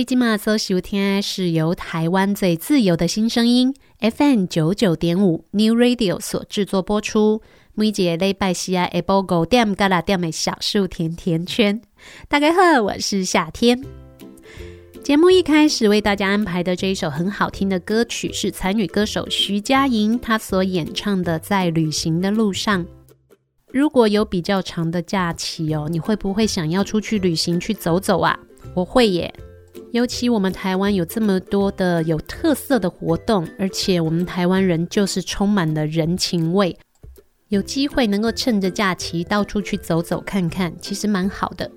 你今嘛所收听是由台湾最自由的新声音 FM 九九点五 New Radio 所制作播出。每一个礼拜四啊，下晡五点到六点的小树甜甜圈。大家好，我是夏天。节目一开始为大家安排的这一首很好听的歌曲是才女歌手徐佳莹她所演唱的《在旅行的路上》。如果有比较长的假期哦，你会不会想要出去旅行去走走啊？我会耶。尤其我们台湾有这么多的有特色的活动，而且我们台湾人就是充满了人情味，有机会能够趁着假期到处去走走看看，其实蛮好的。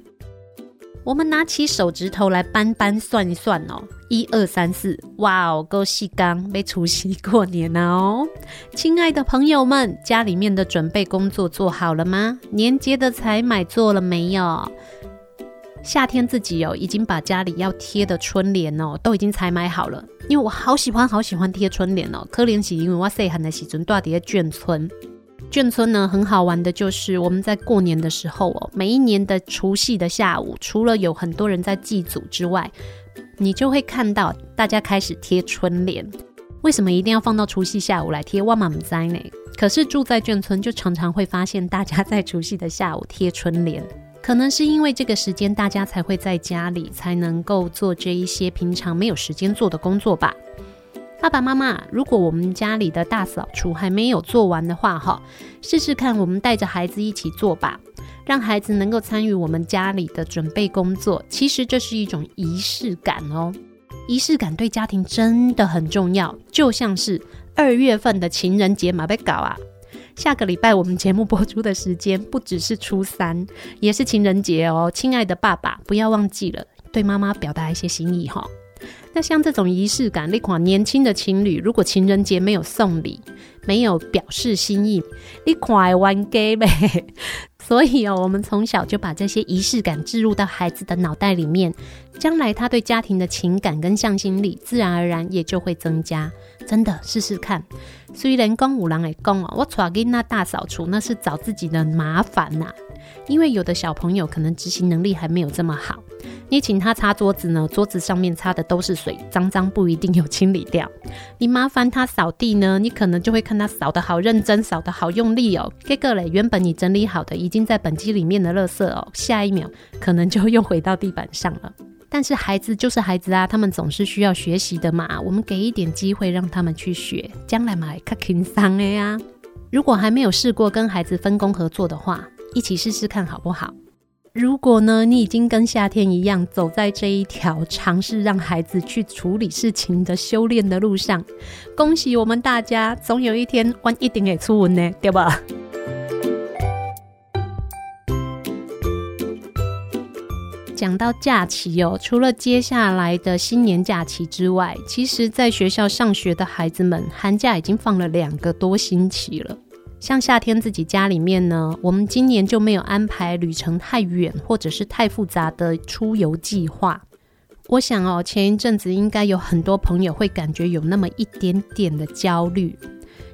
我们拿起手指头来扳扳算一算哦，一二三四，哇哦，够细刚，被除夕过年了哦！亲爱的朋友们，家里面的准备工作做好了吗？年节的采买做了没有？夏天自己哦，已经把家里要贴的春联哦，都已经采买好了。因为我好喜欢好喜欢贴春联哦，可怜是因为我细汉的时阵住在眷村。眷村呢，很好玩的，就是我们在过年的时候哦，每一年的除夕的下午，除了有很多人在祭祖之外，你就会看到大家开始贴春联。为什么一定要放到除夕下午来贴？我嘛不知道呢。可是住在眷村，就常常会发现大家在除夕的下午贴春联。可能是因为这个时间，大家才会在家里，才能够做这一些平常没有时间做的工作吧。爸爸妈妈，如果我们家里的大扫除还没有做完的话，哈，试试看，我们带着孩子一起做吧，让孩子能够参与我们家里的准备工作。其实这是一种仪式感哦，仪式感对家庭真的很重要，就像是二月份的情人节嘛，被搞啊。下个礼拜我们节目播出的时间不只是初三，也是情人节哦，亲爱的爸爸，不要忘记了对妈妈表达一些心意哈。那像这种仪式感，那款年轻的情侣，如果情人节没有送礼，没有表示心意，你快玩 game 呗。所以哦，我们从小就把这些仪式感置入到孩子的脑袋里面，将来他对家庭的情感跟向心力，自然而然也就会增加。真的试试看。虽然公五郎来公哦，我抓给那大扫除那是找自己的麻烦呐、因为有的小朋友可能执行能力还没有这么好。你请他擦桌子呢，桌子上面擦的都是水，脏脏不一定有清理掉。你麻烦他扫地呢，你可能就会看他扫得好认真，扫得好用力哦。这个嘞，原本你整理好的已经在本机里面的垃圾哦，下一秒可能就又回到地板上了。但是孩子就是孩子啊，他们总是需要学习的嘛。我们给一点机会让他们去学，将来嘛会较轻松的呀。如果还没有试过跟孩子分工合作的话，一起试试看好不好？如果呢，你已经跟夏天一样走在这一条尝试让孩子去处理事情的修炼的路上，恭喜我们大家，总有一天我一定会出文呢，对吧？讲到假期哦，除了接下来的新年假期之外，其实在学校上学的孩子们，寒假已经放了两个多星期了。像夏天自己家里面呢，我们今年就没有安排旅程太远或者是太复杂的出游计划。我想哦，前一阵子应该有很多朋友会感觉有那么一点点的焦虑，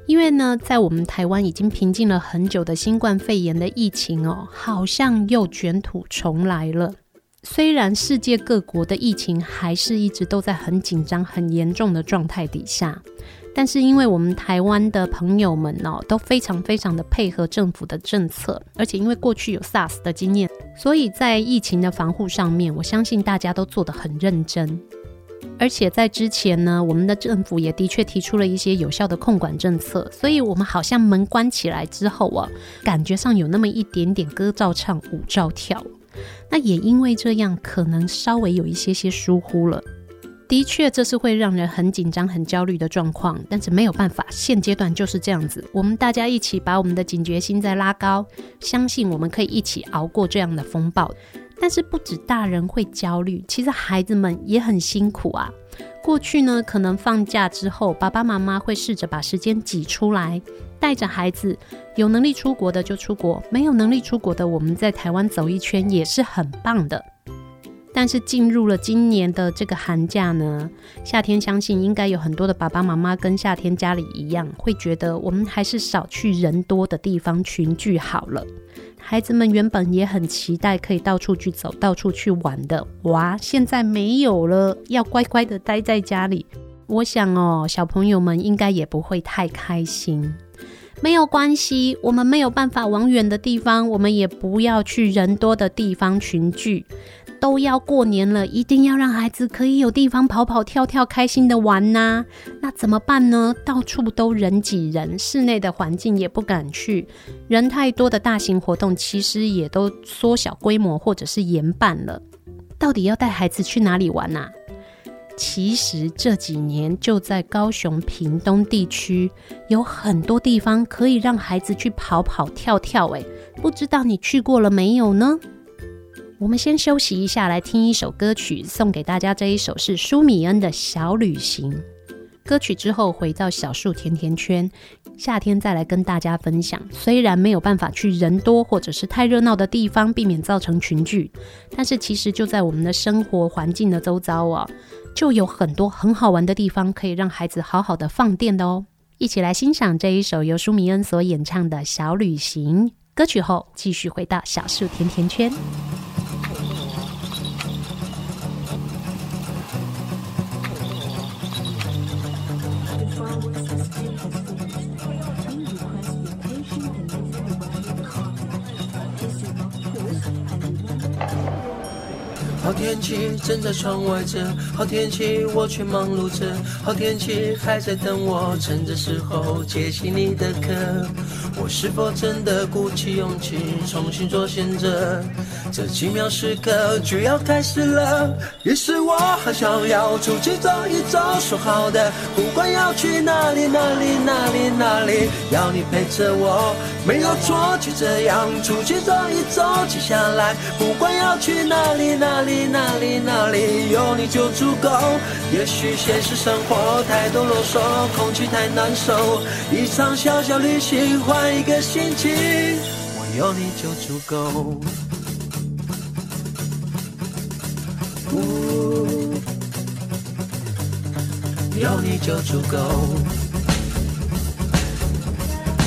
因为呢，在我们台湾已经平静了很久的新冠肺炎的疫情哦，好像又卷土重来了。虽然世界各国的疫情还是一直都在很紧张、很严重的状态底下，但是因为我们台湾的朋友们哦，都非常非常的配合政府的政策，而且因为过去有 SARS 的经验，所以在疫情的防护上面，我相信大家都做得很认真。而且在之前呢，我们的政府也的确提出了一些有效的控管政策，所以我们好像门关起来之后啊，感觉上有那么一点点歌照唱，舞照跳。那也因为这样，可能稍微有一些些疏忽了。的确，这是会让人很紧张、很焦虑的状况。但是没有办法，现阶段就是这样子。我们大家一起把我们的警觉心再拉高，相信我们可以一起熬过这样的风暴。但是不止大人会焦虑，其实孩子们也很辛苦啊。过去呢，可能放假之后，爸爸妈妈会试着把时间挤出来。带着孩子，有能力出国的就出国，没有能力出国的，我们在台湾走一圈也是很棒的。但是进入了今年的这个寒假呢，夏天相信应该有很多的爸爸妈妈跟夏天家里一样，会觉得我们还是少去人多的地方群聚好了。孩子们原本也很期待可以到处去走、到处去玩的，哇，现在没有了，要乖乖的待在家里。我想哦，小朋友们应该也不会太开心。没有关系，我们没有办法往远的地方，我们也不要去人多的地方群聚。都要过年了，一定要让孩子可以有地方跑跑跳跳，开心的玩呐。那怎么办呢？到处都人挤人，室内的环境也不敢去。人太多的大型活动，其实也都缩小规模或者是延办了。到底要带孩子去哪里玩呐？其实这几年就在高雄屏东地区，有很多地方可以让孩子去跑跑跳跳。诶，不知道你去过了没有呢？我们先休息一下，来听一首歌曲，送给大家。这一首是舒米恩的小旅行。歌曲之后回到小树甜甜圈，夏天再来跟大家分享。虽然没有办法去人多或者是太热闹的地方，避免造成群聚，但是其实就在我们的生活环境的周遭啊。就有很多很好玩的地方，可以让孩子好好的放电的哦。一起来欣赏这一首由舒米恩所演唱的小旅行歌曲后，继续回到小树甜甜圈。好天气正在窗外着，好天气我却忙碌着，好天气还在等我，趁这时候接起你的课。我是否真的鼓起勇气重新做选择？这奇妙时刻就要开始了，于是我很想要出去走一走，说好的，不管要去哪里哪里哪里哪里，要你陪着我，没有错，就这样出去走一走，接下来不管要去哪里哪里。哪里哪里有你就足够。也许现实生活太多啰嗦，空气太难受。一场小小旅行，换一个心情，我有你就足够。有你就足够。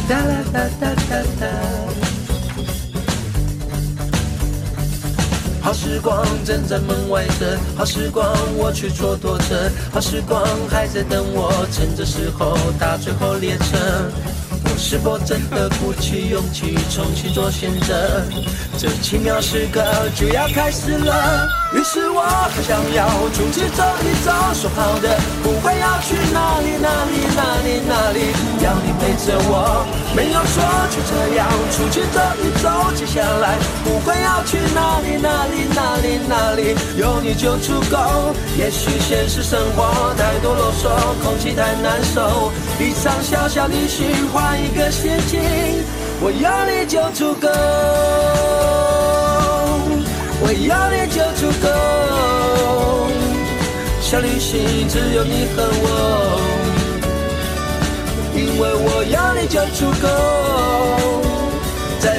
哒啦哒哒哒哒。好时光正在门外等，好时光我却蹉跎着，好时光还在等我，趁着时候搭最后列车。我是否真的鼓起勇气重新做选择？这奇妙时刻就要开始了。于是我很想要出去走一走，说好的不会要去哪里哪里哪里哪里，要你陪着我，没有错，就这样出去走一走。接下来不管要去哪里哪里哪里哪里，有你就足够。也许现实生活太多啰嗦，空气太难受，一场小小旅行换一个心情，我有你就足够，我要你就足够。小旅行只有你和我，因为我要你就足够。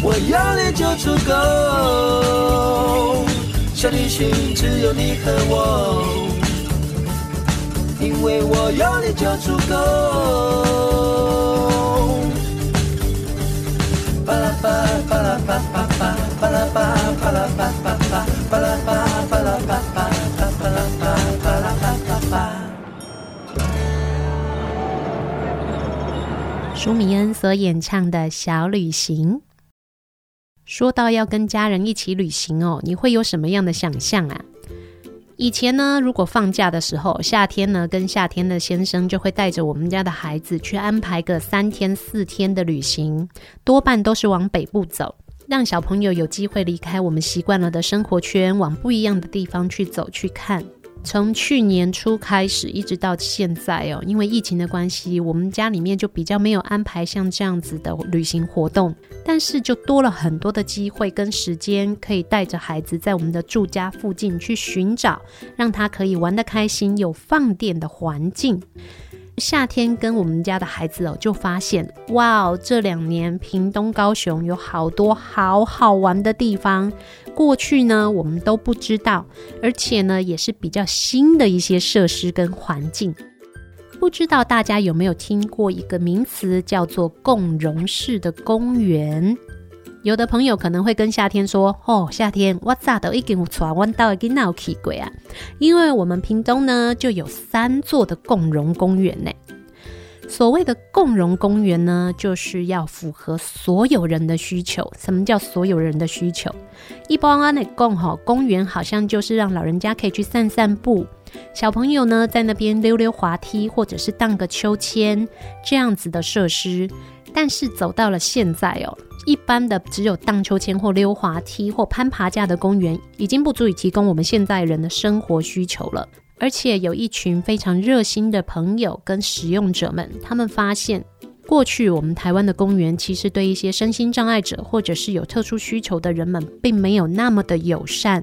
我要你就足够，小旅行只有你和我，因为我有你就足够。巴拉巴巴拉巴巴巴巴拉巴巴拉巴巴巴巴拉巴巴拉巴巴巴拉巴巴拉巴巴巴。舒米恩所演唱的小旅行。说到要跟家人一起旅行哦，你会有什么样的想象啊？以前呢，如果放假的时候，夏天呢，跟夏天的先生就会带着我们家的孩子去安排个三天四天的旅行，多半都是往北部走，让小朋友有机会离开我们习惯了的生活圈，往不一样的地方去走去看。从去年初开始一直到现在哦，因为疫情的关系，我们家里面就比较没有安排像这样子的旅行活动，但是就多了很多的机会跟时间，可以带着孩子在我们的住家附近去寻找，让他可以玩得开心、有放电的环境。夏天跟我们家的孩子哦，就发现哇哦，这两年屏东、高雄有好多好好玩的地方。过去呢，我们都不知道，而且呢，也是比较新的一些设施跟环境。不知道大家有没有听过一个名词，叫做共融式的公园？有的朋友可能会跟夏天说：“哦，夏天，我咋都已经有带我到囡仔去过啊，因为我们屏东呢就有三座的共融公园呢。所谓的共融公园呢，就是要符合所有人的需求。什么叫所有人的需求？一般来讲，哈，公园好像就是让老人家可以去散散步，小朋友呢在那边溜溜滑梯，或者是荡个秋千这样子的设施。但是走到了现在哦。”一般的只有荡秋千或溜滑梯或攀爬架的公园，已经不足以提供我们现在人的生活需求了。而且有一群非常热心的朋友跟使用者们，他们发现，过去我们台湾的公园其实对一些身心障碍者或者是有特殊需求的人们，并没有那么的友善。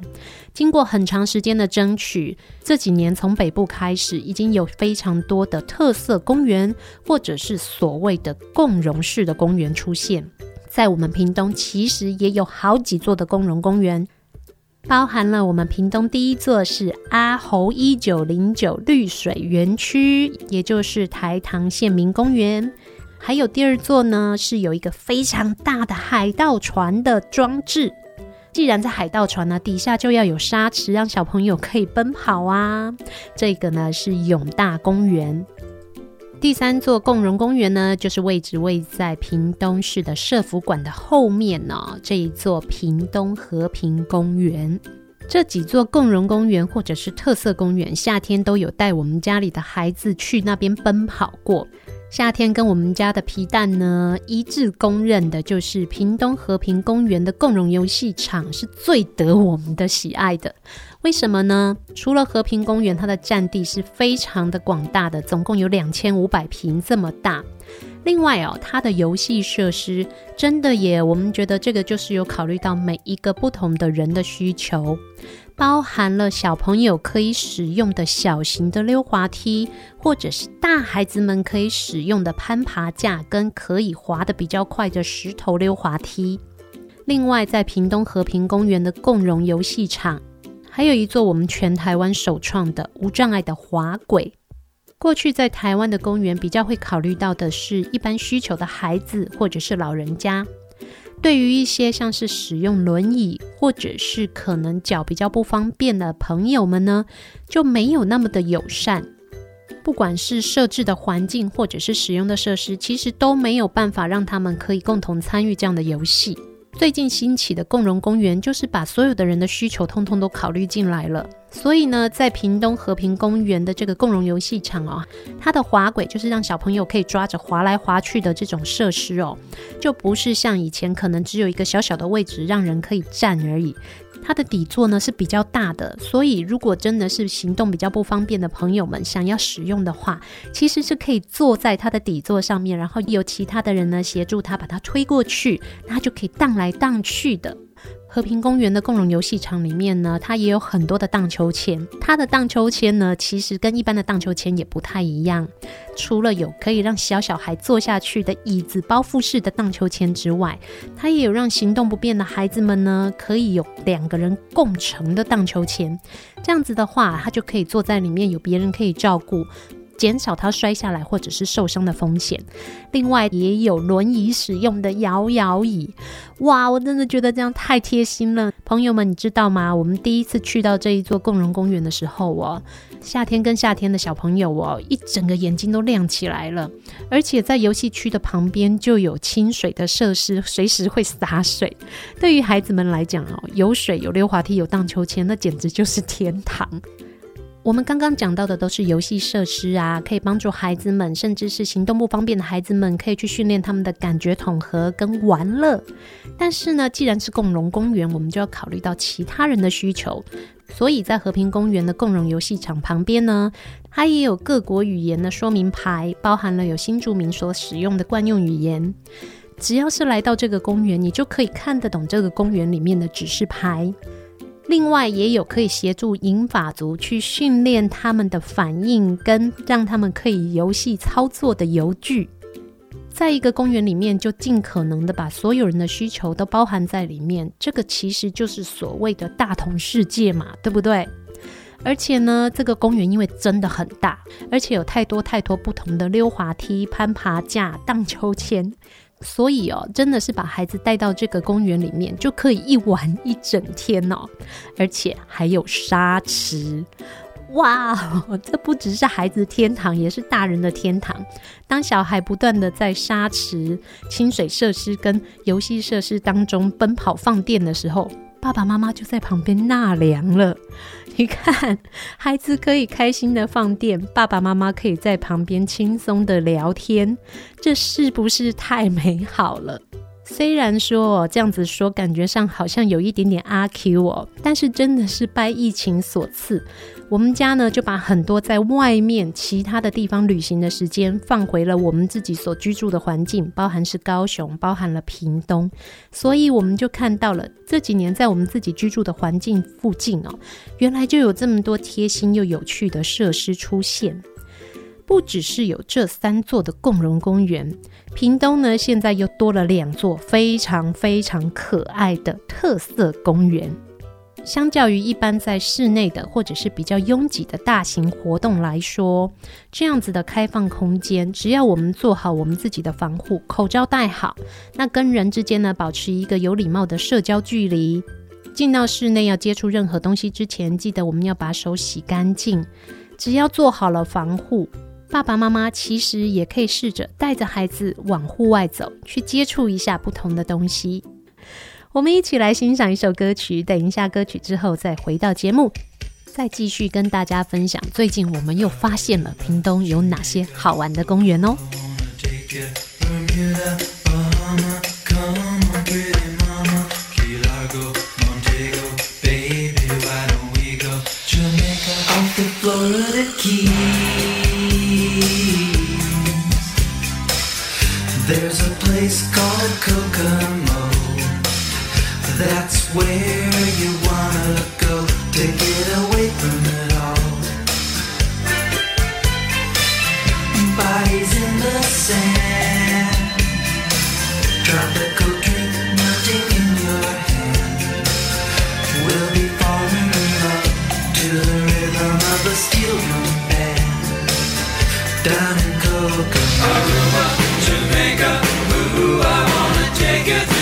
经过很长时间的争取，这几年从北部开始，已经有非常多的特色公园，或者是所谓的共融式的公园出现。在我们屏东，其实也有好几座的共融公园，包含了我们屏东第一座是阿猴一九零九绿水园区，也就是台糖县民公园。还有第二座呢，是有一个非常大的海盗船的装置。既然在海盗船呢，底下就要有沙池，让小朋友可以奔跑啊。这个呢是永大公园。第三座共融公园呢，就是位置位在屏东市的社福馆的后面呢、这一座屏东和平公园，这几座共融公园或者是特色公园，夏天都有带我们家里的孩子去那边奔跑过。夏天跟我们家的皮蛋呢一致公认的，就是屏东和平公园的共融游戏场是最得我们的喜爱的。为什么呢？除了和平公园，它的占地是非常的广大的，总共有两千五百坪这么大。另外哦，它的游戏设施真的也，我们觉得这个就是有考虑到每一个不同的人的需求。包含了小朋友可以使用的小型的溜滑梯，或者是大孩子们可以使用的攀爬架，跟可以滑得比较快的石头溜滑梯。另外，在屏东和平公园的共融游戏场，还有一座我们全台湾首创的无障碍的滑轨。过去在台湾的公园比较会考虑到的是一般需求的孩子，或者是老人家。对于一些像是使用轮椅或者是可能脚比较不方便的朋友们呢，就没有那么的友善。不管是设置的环境或者是使用的设施，其实都没有办法让他们可以共同参与这样的游戏。最近兴起的共融公园，就是把所有的人的需求通通都考虑进来了。所以呢，在屏东和平公园的这个共融游戏场哦，它的滑轨就是让小朋友可以抓着滑来滑去的这种设施哦，就不是像以前可能只有一个小小的位置让人可以站而已。它的底座呢是比较大的，所以如果真的是行动比较不方便的朋友们想要使用的话，其实是可以坐在它的底座上面，然后有其他的人呢协助他把它推过去，那就可以荡来荡去的。和平公园的共融游戏场里面呢，它也有很多的荡秋千。它的荡秋千呢，其实跟一般的荡秋千也不太一样。除了有可以让小小孩坐下去的椅子包覆式的荡秋千之外，它也有让行动不便的孩子们呢，可以有两个人共乘的荡秋千。这样子的话，他就可以坐在里面，有别人可以照顾。减少他摔下来或者是受伤的风险。另外，也有轮椅使用的摇摇椅。哇，我真的觉得这样太贴心了。朋友们，你知道吗？我们第一次去到这一座共融公园的时候，哦，夏天跟夏天的小朋友哦，一整个眼睛都亮起来了。而且在游戏区的旁边就有清水的设施，随时会洒水。对于孩子们来讲哦，有水、有溜滑梯、有荡秋千，那简直就是天堂。我们刚刚讲到的都是游戏设施啊，可以帮助孩子们，甚至是行动不方便的孩子们，可以去训练他们的感觉统合跟玩乐。但是呢，既然是共融公园，我们就要考虑到其他人的需求。所以在和平公园的共融游戏场旁边呢，它也有各国语言的说明牌，包含了有新住民所使用的惯用语言。只要是来到这个公园，你就可以看得懂这个公园里面的指示牌。另外也有可以协助银发族去训练他们的反应，跟让他们可以游戏操作的游具，在一个公园里面就尽可能的把所有人的需求都包含在里面，这个其实就是所谓的大同世界嘛，对不对？而且呢，这个公园因为真的很大，而且有太多太多不同的溜滑梯、攀爬架、荡秋千。所以哦，真的是把孩子带到这个公园里面，就可以一玩一整天哦，而且还有沙池，哇，这不只是孩子天堂，也是大人的天堂。当小孩不断的在沙池、清水设施跟游戏设施当中奔跑放电的时候，爸爸妈妈就在旁边纳凉了。你 看，孩子可以开心的放电，爸爸妈妈可以在旁边轻松的聊天，这是不是太美好了？虽然说这样子说，感觉上好像有一点点阿 Q 哦，但是真的是拜疫情所赐，我们家呢就把很多在外面其他的地方旅行的时间放回了我们自己所居住的环境，包含是高雄，包含了屏东，所以我们就看到了这几年在我们自己居住的环境附近哦，原来就有这么多贴心又有趣的设施出现。不只是有这三座的共融公园，屏东呢现在又多了两座非常非常可爱的特色公园。相较于一般在室内的或者是比较拥挤的大型活动来说，这样子的开放空间，只要我们做好我们自己的防护，口罩戴好，那跟人之间呢保持一个有礼貌的社交距离，进到室内要接触任何东西之前，记得我们要把手洗干净。只要做好了防护。爸爸妈妈其实也可以试着带着孩子往户外走，去接触一下不同的东西。我们一起来欣赏一首歌曲等一下歌曲之后再回到节目。再继续跟大家分享最近我们又发现了屏东有哪些好玩的公园哦。There's a place called That's where you wanna go to get away from it all. Bodies in the sand, tropical drink melting in your hand. We'll be falling in love to the rhythm of a steel drum band. Down in Coco, Aruba, Jamaica, ooh, I wanna take it.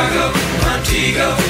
Chicago, Montego.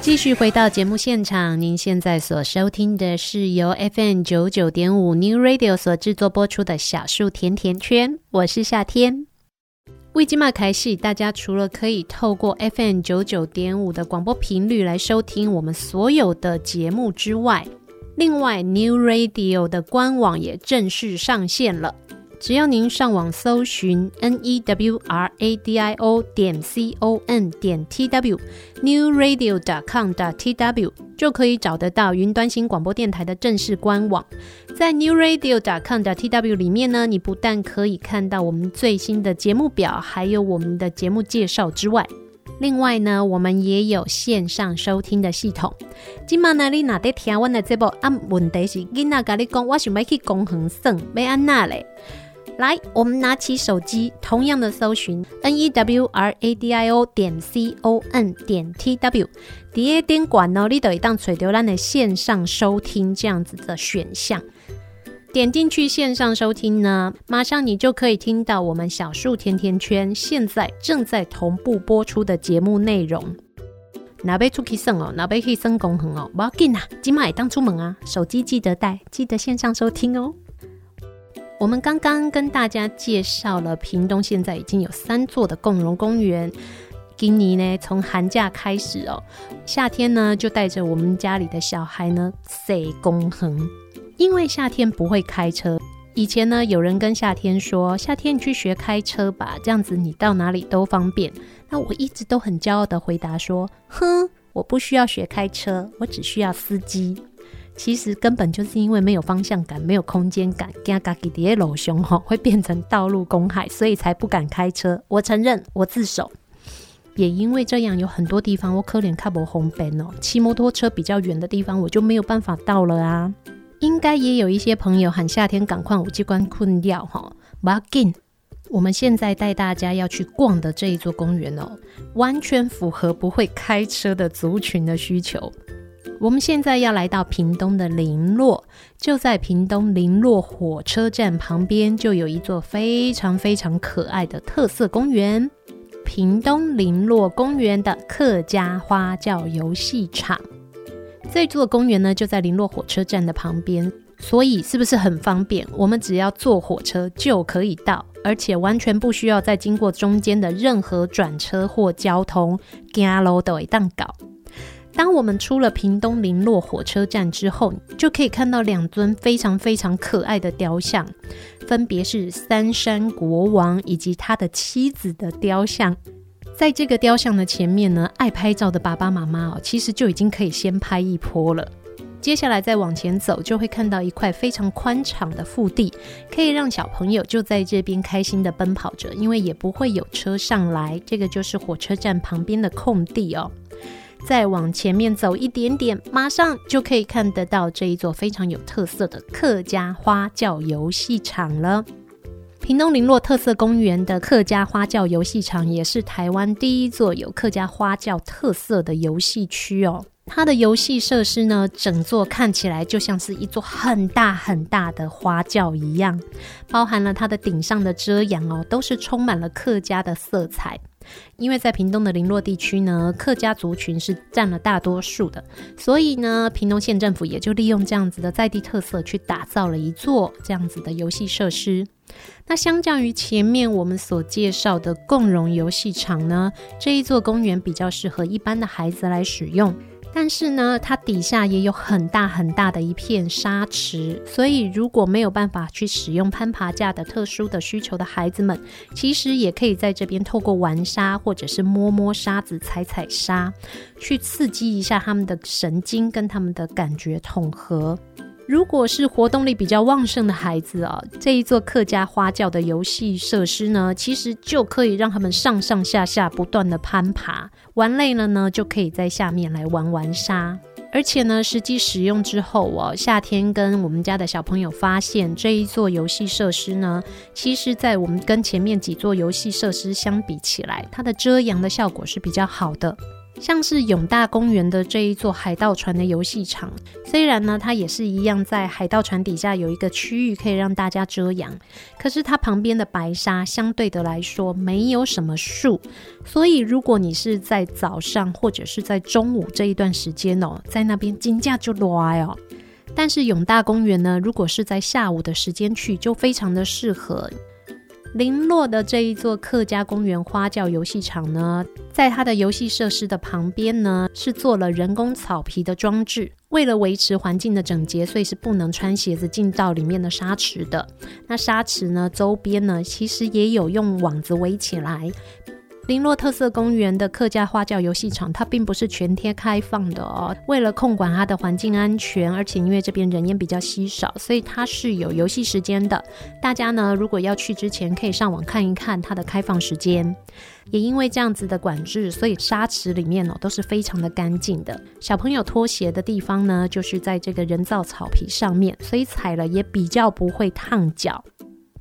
继续回到节目现场，您现在所收听的是由 FM 九九点五 New Radio 所制作播出的小树甜甜圈，我是夏天。为今麦开戏，大家除了可以透过 FM 九九点五的广播频率来收听我们所有的节目之外，另外 New Radio 的官网也正式上线了。只要您上网搜寻 n e w r a d i o 点 c o n 点 t w new radio dot com dot t w 就可以找得到云端新广播电台的正式官网。在 new radio dot com dot t w 里面呢，你不但可以看到我们最新的节目表，还有我们的节目介绍之外，另外呢，我们也有线上收听的系统。今嘛呢，你哪得听我的这部啊？问题是，囡仔跟你讲，我想要去公园耍，要安那嘞？来，我们拿起手机，同样的搜寻 n e w r a d i o 点 c o n 点 t w，第二点管哦，你都一档垂浏览的线上收听这样子的选项，点进去线上收听呢，马上你就可以听到我们小树甜甜圈现在正在同步播出的节目内容。哪边出去耍哦，哪边去耍公园哦，不要紧啊，今晚也当出门啊，手机记得带，记得线上收听哦。我们刚刚跟大家介绍了屏东，现在已经有三座的共融公园。今年呢，从寒假开始哦，夏天呢就带着我们家里的小孩呢赛公衡，因为夏天不会开车。以前呢，有人跟夏天说：“夏天你去学开车吧，这样子你到哪里都方便。”那我一直都很骄傲的回答说：“哼，我不需要学开车，我只需要司机。”其实根本就是因为没有方向感，没有空间感，惊家己的路上吼会变成道路公海，所以才不敢开车。我承认，我自首。也因为这样，有很多地方我可能看不红灯哦。骑摩托车比较远的地方，我就没有办法到了啊。应该也有一些朋友喊夏天赶快有这关困掉哈。不要紧，我们现在带大家要去逛的这一座公园哦，完全符合不会开车的族群的需求。我们现在要来到屏东的林洛，就在屏东林洛火车站旁边，就有一座非常非常可爱的特色公园——屏东林洛公园的客家花轿游戏场。这座公园呢，就在林洛火车站的旁边，所以是不是很方便？我们只要坐火车就可以到，而且完全不需要再经过中间的任何转车或交通，走路都会当搞。当我们出了屏东林落火车站之后，就可以看到两尊非常非常可爱的雕像，分别是三山国王以及他的妻子的雕像。在这个雕像的前面呢，爱拍照的爸爸妈妈哦，其实就已经可以先拍一波了。接下来再往前走，就会看到一块非常宽敞的腹地，可以让小朋友就在这边开心的奔跑着，因为也不会有车上来。这个就是火车站旁边的空地哦。再往前面走一点点，马上就可以看得到这一座非常有特色的客家花轿游戏场了。屏东林洛特色公园的客家花轿游戏场也是台湾第一座有客家花轿特色的游戏区哦。它的游戏设施呢，整座看起来就像是一座很大很大的花轿一样，包含了它的顶上的遮阳哦，都是充满了客家的色彩。因为在屏东的零落地区呢，客家族群是占了大多数的，所以呢，屏东县政府也就利用这样子的在地特色，去打造了一座这样子的游戏设施。那相较于前面我们所介绍的共融游戏场呢，这一座公园比较适合一般的孩子来使用。但是呢，它底下也有很大很大的一片沙池，所以如果没有办法去使用攀爬架的特殊的需求的孩子们，其实也可以在这边透过玩沙或者是摸摸沙子、踩踩沙，去刺激一下他们的神经跟他们的感觉统合。如果是活动力比较旺盛的孩子啊，这一座客家花轿的游戏设施呢，其实就可以让他们上上下下不断的攀爬，玩累了呢，就可以在下面来玩玩沙。而且呢，实际使用之后哦，夏天跟我们家的小朋友发现这一座游戏设施呢，其实在我们跟前面几座游戏设施相比起来，它的遮阳的效果是比较好的。像是永大公园的这一座海盗船的游戏场，虽然呢，它也是一样在海盗船底下有一个区域可以让大家遮阳，可是它旁边的白沙相对的来说没有什么树，所以如果你是在早上或者是在中午这一段时间哦，在那边金价就热哦。但是永大公园呢，如果是在下午的时间去，就非常的适合。林落的这一座客家公园花轿游戏场呢，在它的游戏设施的旁边呢，是做了人工草皮的装置。为了维持环境的整洁，所以是不能穿鞋子进到里面的沙池的。那沙池呢，周边呢，其实也有用网子围起来。林落特色公园的客家花轿游戏场，它并不是全天开放的哦。为了控管它的环境安全，而且因为这边人烟比较稀少，所以它是有游戏时间的。大家呢，如果要去之前，可以上网看一看它的开放时间。也因为这样子的管制，所以沙池里面哦都是非常的干净的。小朋友脱鞋的地方呢，就是在这个人造草皮上面，所以踩了也比较不会烫脚。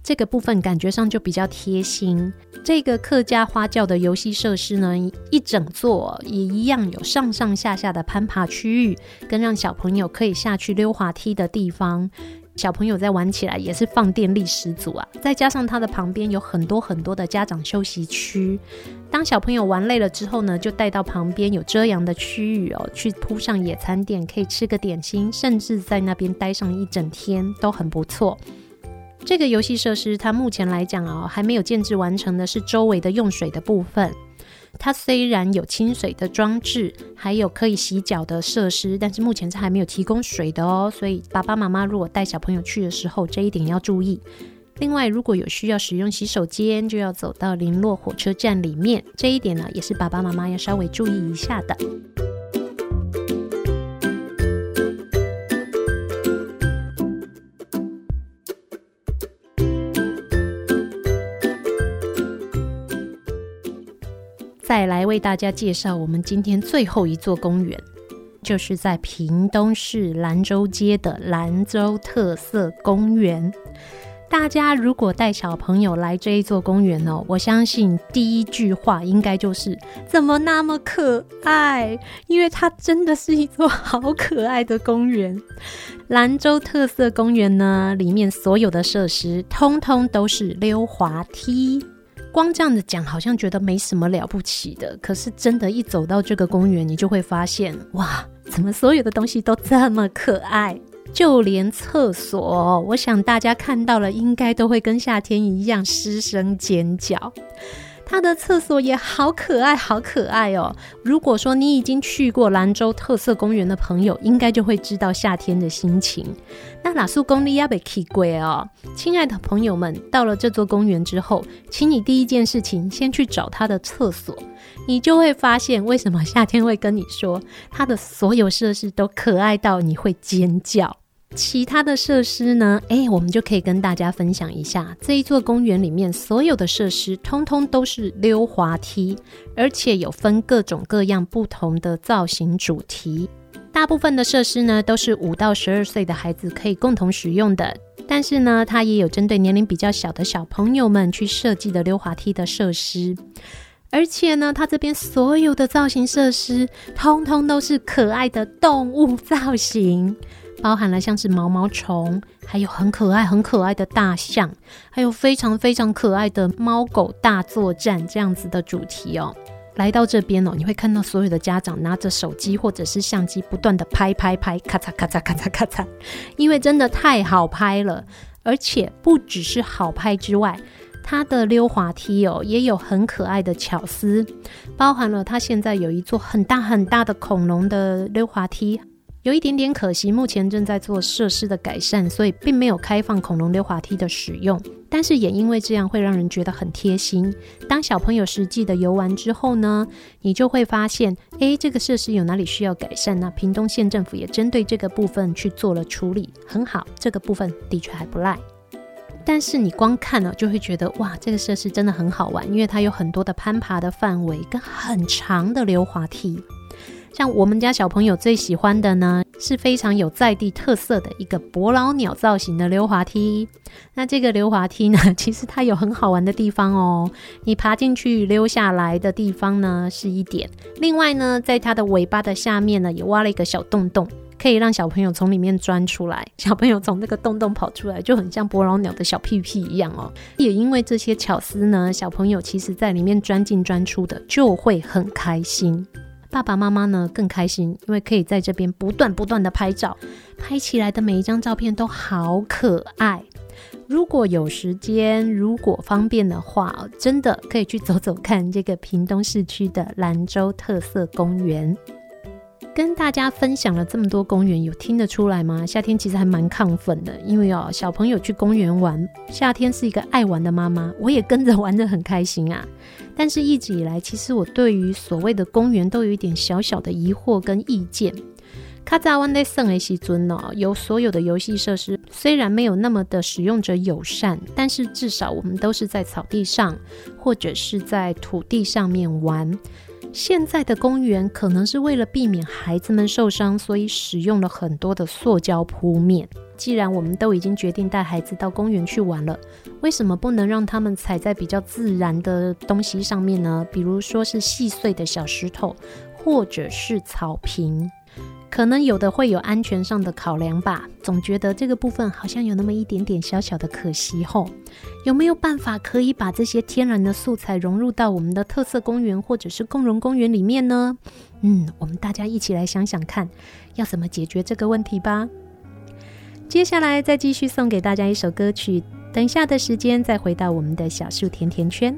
这个部分感觉上就比较贴心。这个客家花轿的游戏设施呢，一整座也一样有上上下下的攀爬区域，跟让小朋友可以下去溜滑梯的地方。小朋友在玩起来也是放电力十足啊！再加上它的旁边有很多很多的家长休息区，当小朋友玩累了之后呢，就带到旁边有遮阳的区域哦，去铺上野餐垫，可以吃个点心，甚至在那边待上一整天都很不错。这个游戏设施，它目前来讲哦，还没有建置完成的是周围的用水的部分。它虽然有清水的装置，还有可以洗脚的设施，但是目前是还没有提供水的哦。所以爸爸妈妈如果带小朋友去的时候，这一点要注意。另外，如果有需要使用洗手间，就要走到林落火车站里面，这一点呢，也是爸爸妈妈要稍微注意一下的。再来为大家介绍我们今天最后一座公园，就是在屏东市兰州街的兰州特色公园。大家如果带小朋友来这一座公园哦，我相信第一句话应该就是怎么那么可爱？因为它真的是一座好可爱的公园。兰州特色公园呢，里面所有的设施通通都是溜滑梯。光这样子讲，好像觉得没什么了不起的。可是真的，一走到这个公园，你就会发现，哇，怎么所有的东西都这么可爱？就连厕所，我想大家看到了，应该都会跟夏天一样失声尖叫。它的厕所也好可爱，好可爱哦！如果说你已经去过兰州特色公园的朋友，应该就会知道夏天的心情。那哪苏公里亚贝奇贵哦，亲爱的朋友们，到了这座公园之后，请你第一件事情先去找它的厕所，你就会发现为什么夏天会跟你说，它的所有设施都可爱到你会尖叫。其他的设施呢？诶，我们就可以跟大家分享一下，这一座公园里面所有的设施，通通都是溜滑梯，而且有分各种各样不同的造型主题。大部分的设施呢，都是五到十二岁的孩子可以共同使用的，但是呢，它也有针对年龄比较小的小朋友们去设计的溜滑梯的设施。而且呢，它这边所有的造型设施，通通都是可爱的动物造型。包含了像是毛毛虫，还有很可爱、很可爱的大象，还有非常非常可爱的猫狗大作战这样子的主题哦。来到这边哦，你会看到所有的家长拿着手机或者是相机，不断的拍拍拍，咔嚓咔嚓咔嚓咔嚓，因为真的太好拍了。而且不只是好拍之外，它的溜滑梯哦也有很可爱的巧思，包含了它现在有一座很大很大的恐龙的溜滑梯。有一点点可惜，目前正在做设施的改善，所以并没有开放恐龙溜滑梯的使用。但是也因为这样，会让人觉得很贴心。当小朋友实际的游玩之后呢，你就会发现，诶，这个设施有哪里需要改善呢？屏东县政府也针对这个部分去做了处理，很好，这个部分的确还不赖。但是你光看了就会觉得，哇，这个设施真的很好玩，因为它有很多的攀爬的范围跟很长的溜滑梯。像我们家小朋友最喜欢的呢，是非常有在地特色的一个伯劳鸟造型的溜滑梯。那这个溜滑梯呢，其实它有很好玩的地方哦。你爬进去溜下来的地方呢，是一点。另外呢，在它的尾巴的下面呢，也挖了一个小洞洞，可以让小朋友从里面钻出来。小朋友从这个洞洞跑出来，就很像伯劳鸟的小屁屁一样哦。也因为这些巧思呢，小朋友其实在里面钻进钻出的，就会很开心。爸爸妈妈呢更开心，因为可以在这边不断不断的拍照，拍起来的每一张照片都好可爱。如果有时间，如果方便的话，真的可以去走走看这个屏东市区的兰州特色公园。跟大家分享了这么多公园，有听得出来吗？夏天其实还蛮亢奋的，因为哦，小朋友去公园玩，夏天是一个爱玩的妈妈，我也跟着玩得很开心啊。但是一直以来，其实我对于所谓的公园都有一点小小的疑惑跟意见。卡扎湾的圣埃西尊呢，有所有的游戏设施，虽然没有那么的使用者友善，但是至少我们都是在草地上或者是在土地上面玩。现在的公园可能是为了避免孩子们受伤，所以使用了很多的塑胶铺面。既然我们都已经决定带孩子到公园去玩了，为什么不能让他们踩在比较自然的东西上面呢？比如说是细碎的小石头，或者是草坪。可能有的会有安全上的考量吧，总觉得这个部分好像有那么一点点小小的可惜吼。有没有办法可以把这些天然的素材融入到我们的特色公园或者是共融公园里面呢？嗯，我们大家一起来想想看，要怎么解决这个问题吧。接下来再继续送给大家一首歌曲，等一下的时间再回到我们的小树甜甜圈。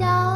金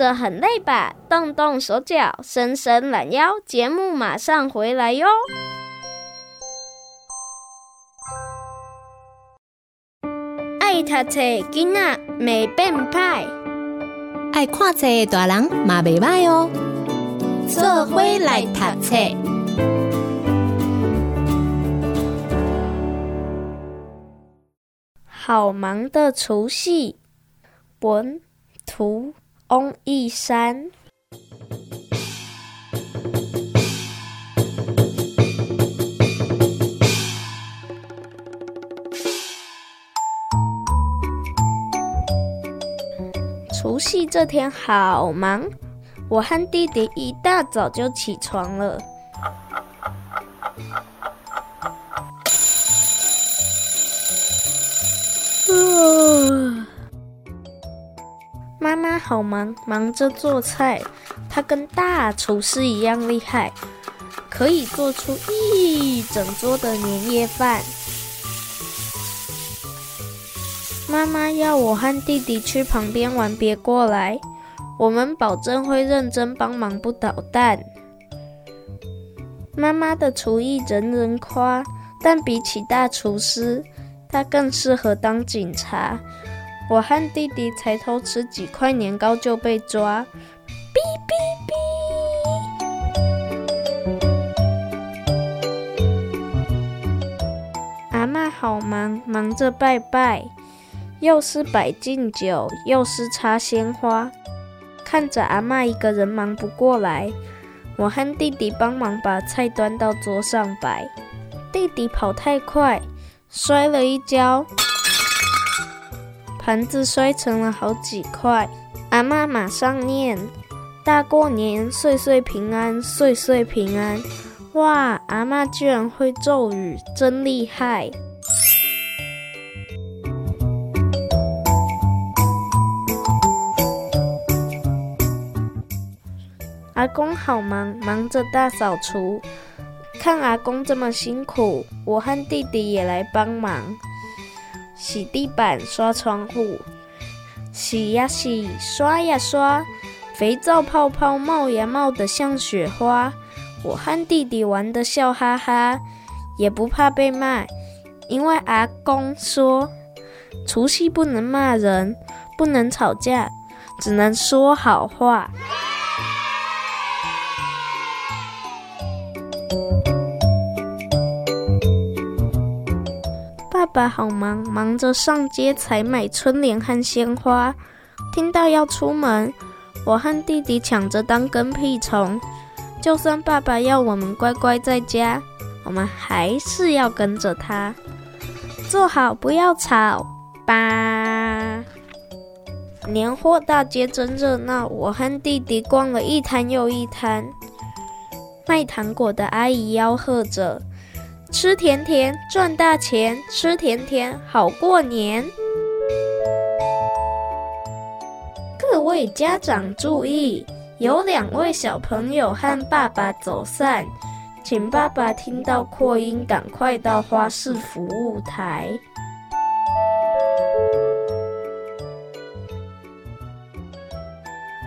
着很累吧？动动手脚，伸伸懒腰，节目马上回来哟！爱读册囡仔未变歹，爱看册大人嘛袂歹哦。做伙来读册。好忙的除夕，文图。翁一山，除夕这天好忙，我和弟弟一大早就起床了。好忙，忙着做菜。她跟大厨师一样厉害，可以做出一整桌的年夜饭。妈妈要我和弟弟去旁边玩，别过来，我们保证会认真帮忙，不捣蛋。妈妈的厨艺人人夸，但比起大厨师，她更适合当警察。我和弟弟才偷吃几块年糕就被抓，哔哔哔！阿妈好忙，忙着拜拜，又是摆敬酒，又是插鲜花，看着阿嬷一个人忙不过来，我和弟弟帮忙把菜端到桌上摆。弟弟跑太快，摔了一跤。盘子摔成了好几块，阿嬷马上念：“大过年，岁岁平安，岁岁平安。”哇，阿嬷居然会咒语，真厉害！阿公好忙，忙着大扫除。看阿公这么辛苦，我和弟弟也来帮忙。洗地板、刷窗户，洗呀洗，刷呀刷，肥皂泡泡冒呀冒的像雪花。我和弟弟玩的笑哈哈，也不怕被骂，因为阿公说，除夕不能骂人，不能吵架，只能说好话。爸爸好忙，忙着上街采买春联和鲜花。听到要出门，我和弟弟抢着当跟屁虫。就算爸爸要我们乖乖在家，我们还是要跟着他。坐好，不要吵吧。年货大街真热闹，我和弟弟逛了一摊又一摊。卖糖果的阿姨吆喝着。吃甜甜赚大钱，吃甜甜好过年。各位家长注意，有两位小朋友和爸爸走散，请爸爸听到扩音赶快到花市服务台。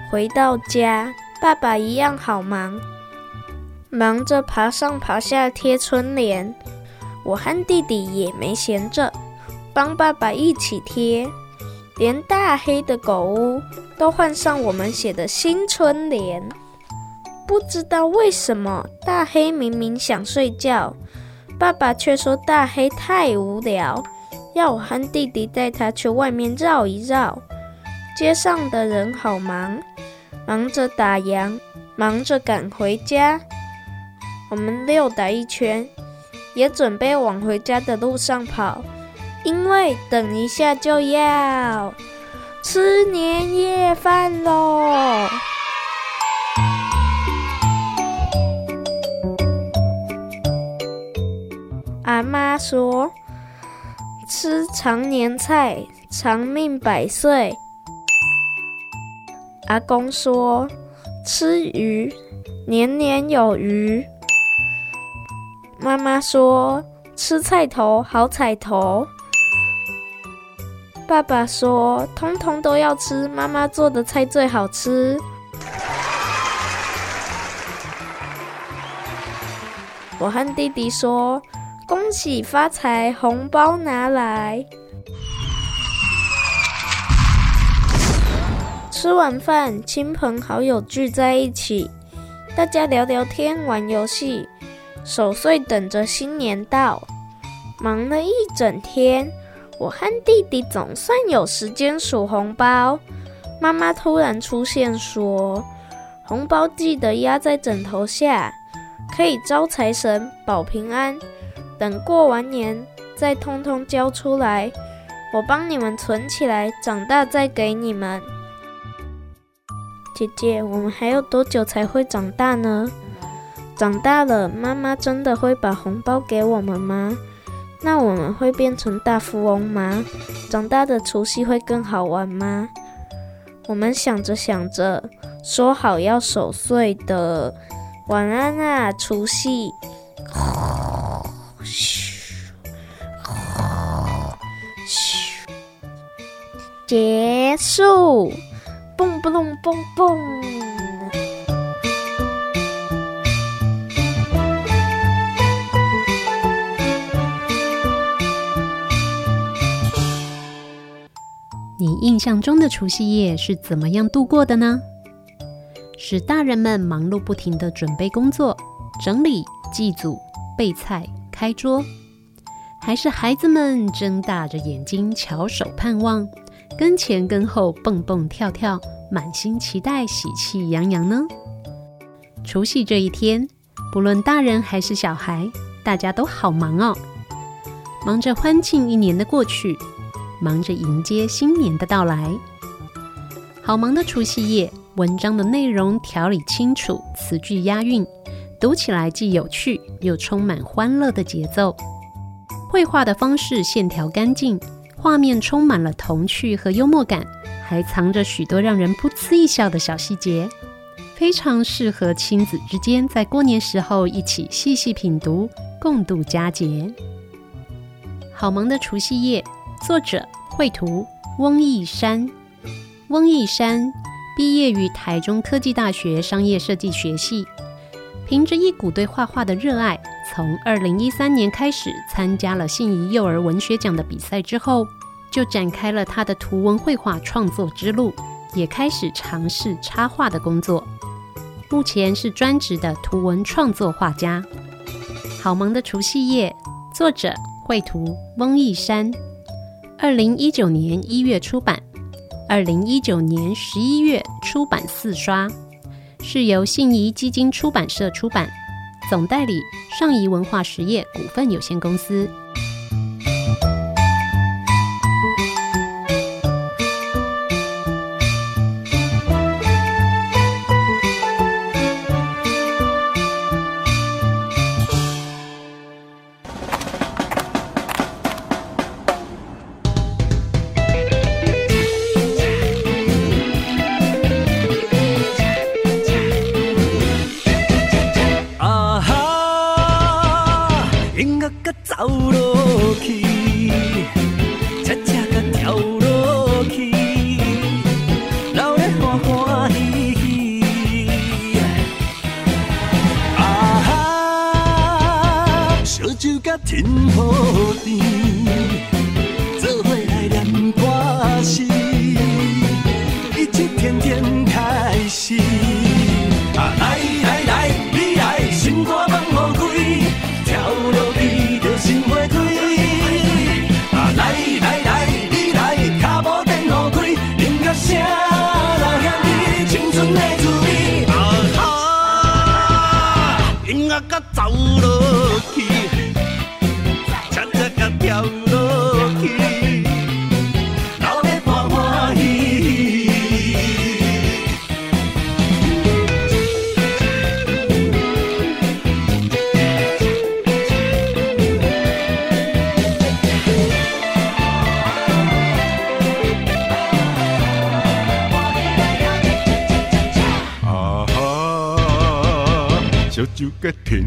回到家，爸爸一样好忙。忙着爬上爬下贴春联，我和弟弟也没闲着，帮爸爸一起贴，连大黑的狗屋都换上我们写的新春联。不知道为什么，大黑明明想睡觉，爸爸却说大黑太无聊，要我和弟弟带他去外面绕一绕。街上的人好忙，忙着打烊，忙着赶回家。我们溜达一圈，也准备往回家的路上跑，因为等一下就要吃年夜饭喽。阿妈说：“吃长年菜，长命百岁。”阿公说：“吃鱼，年年有余。”妈妈说：“吃菜头好彩头。”爸爸说：“通通都要吃，妈妈做的菜最好吃。”我和弟弟说：“恭喜发财，红包拿来！”吃完饭，亲朋好友聚在一起，大家聊聊天、玩游戏，守岁等着新年到。忙了一整天，我和弟弟总算有时间数红包。妈妈突然出现说：“红包记得压在枕头下。”可以招财神、保平安，等过完年再通通交出来，我帮你们存起来，长大再给你们。姐姐，我们还有多久才会长大呢？长大了，妈妈真的会把红包给我们吗？那我们会变成大富翁吗？长大的除夕会更好玩吗？我们想着想着，说好要守岁的。晚安啊，除夕！嘘，嘘，结束！蹦蹦蹦蹦你印象中的除夕夜是怎么样度过的呢？是大人们忙碌不停的准备工作、整理、祭祖、备菜、开桌，还是孩子们睁大着眼睛翘首盼望，跟前跟后蹦蹦跳跳，满心期待、喜气洋洋呢？除夕这一天，不论大人还是小孩，大家都好忙哦，忙着欢庆一年的过去，忙着迎接新年的到来，好忙的除夕夜。文章的内容条理清楚，词句押韵，读起来既有趣又充满欢乐的节奏。绘画的方式线条干净，画面充满了童趣和幽默感，还藏着许多让人噗呲一笑的小细节，非常适合亲子之间在过年时候一起细细品读，共度佳节。好忙的除夕夜，作者绘图翁奕山，翁奕山。毕业于台中科技大学商业设计学系，凭着一股对画画的热爱，从二零一三年开始参加了信宜幼儿文学奖的比赛之后，就展开了他的图文绘画创作之路，也开始尝试插画的工作。目前是专职的图文创作画家。好忙的除夕夜，作者绘图翁奕山，二零一九年一月出版。二零一九年十一月出版四刷，是由信宜基金出版社出版，总代理上谊文化实业股份有限公司。就个天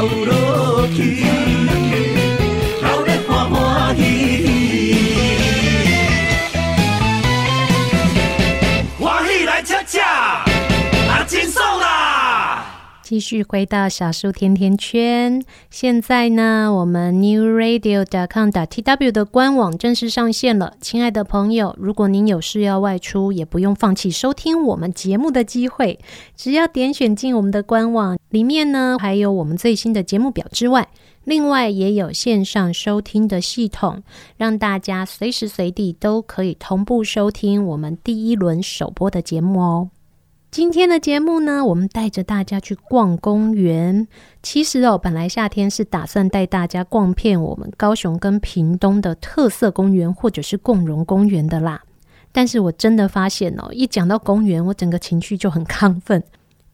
calorão. 继续回到小树甜甜圈。现在呢，我们 newradio.com.tw 的官网正式上线了。亲爱的朋友，如果您有事要外出，也不用放弃收听我们节目的机会。只要点选进我们的官网，里面呢还有我们最新的节目表之外，另外也有线上收听的系统，让大家随时随地都可以同步收听我们第一轮首播的节目哦。今天的节目呢，我们带着大家去逛公园。其实哦，本来夏天是打算带大家逛遍我们高雄跟屏东的特色公园，或者是共融公园的啦。但是我真的发现哦，一讲到公园，我整个情绪就很亢奋。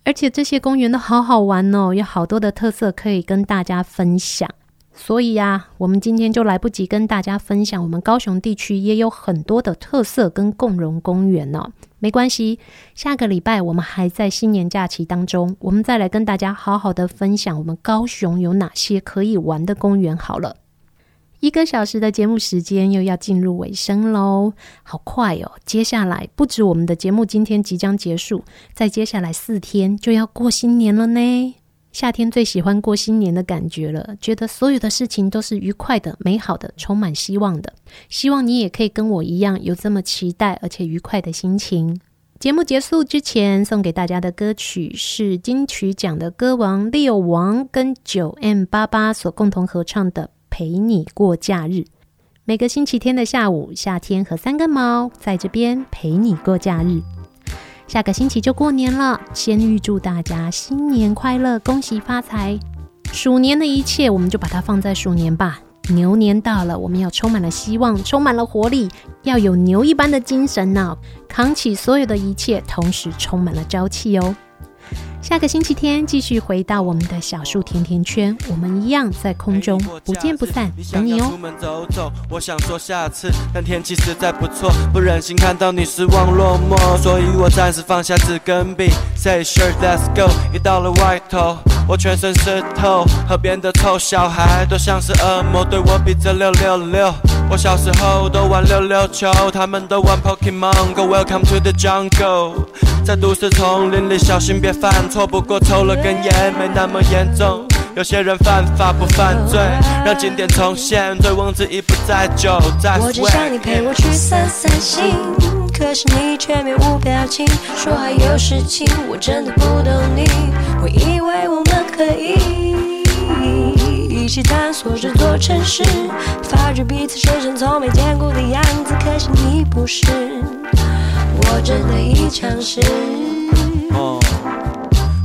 而且这些公园都好好玩哦，有好多的特色可以跟大家分享。所以啊，我们今天就来不及跟大家分享，我们高雄地区也有很多的特色跟共融公园呢。没关系，下个礼拜我们还在新年假期当中，我们再来跟大家好好的分享我们高雄有哪些可以玩的公园。好了，一个小时的节目时间又要进入尾声喽，好快哦！接下来不止我们的节目今天即将结束，在接下来四天就要过新年了呢。夏天最喜欢过新年的感觉了，觉得所有的事情都是愉快的、美好的、充满希望的。希望你也可以跟我一样有这么期待而且愉快的心情。节目结束之前，送给大家的歌曲是金曲奖的歌王 Leo 王跟九 M 八八所共同合唱的《陪你过假日》。每个星期天的下午，夏天和三根毛在这边陪你过假日。下个星期就过年了，先预祝大家新年快乐，恭喜发财！鼠年的一切，我们就把它放在鼠年吧。牛年到了，我们要充满了希望，充满了活力，要有牛一般的精神呢，扛起所有的一切，同时充满了朝气哦。下个星期天继续回到我们的小树甜甜圈，我们一样在空中不见不散，等你哦。出门走走，我想说下次，但天气实在不错，不忍心看到你失望落寞，所以我暂时放下纸跟笔，Say sure let's go。一到了外头，我全身湿透，河边的臭小孩都像是恶魔，对我比着六六六。我小时候都玩溜溜球，他们都玩 Pokemon Go。Welcome to the jungle，在都市丛林里小心别犯错，不过抽了根烟没那么严重。有些人犯法不犯罪，让经典重现，醉翁之意不在酒，在。我只想你陪我去散散心，可是你却面无表情，说还有事情，我真的不懂你。我以为我们可以。一起探索这座城市，发觉彼此身上从没见过的样子。可是你不是，我真的已尝试。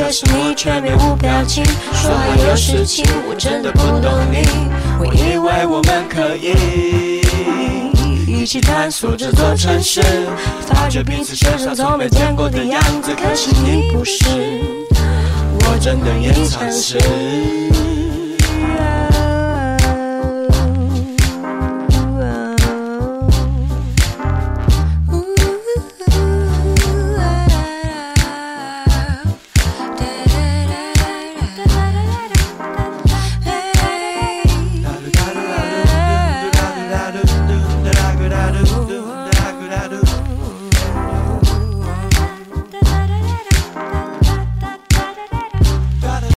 可是你却面无表情，说还有事情，我真的不懂你。我以为我们可以一起探索这座城市，发觉彼此身上从没见过的样子。可是你不是，我真的也尝试。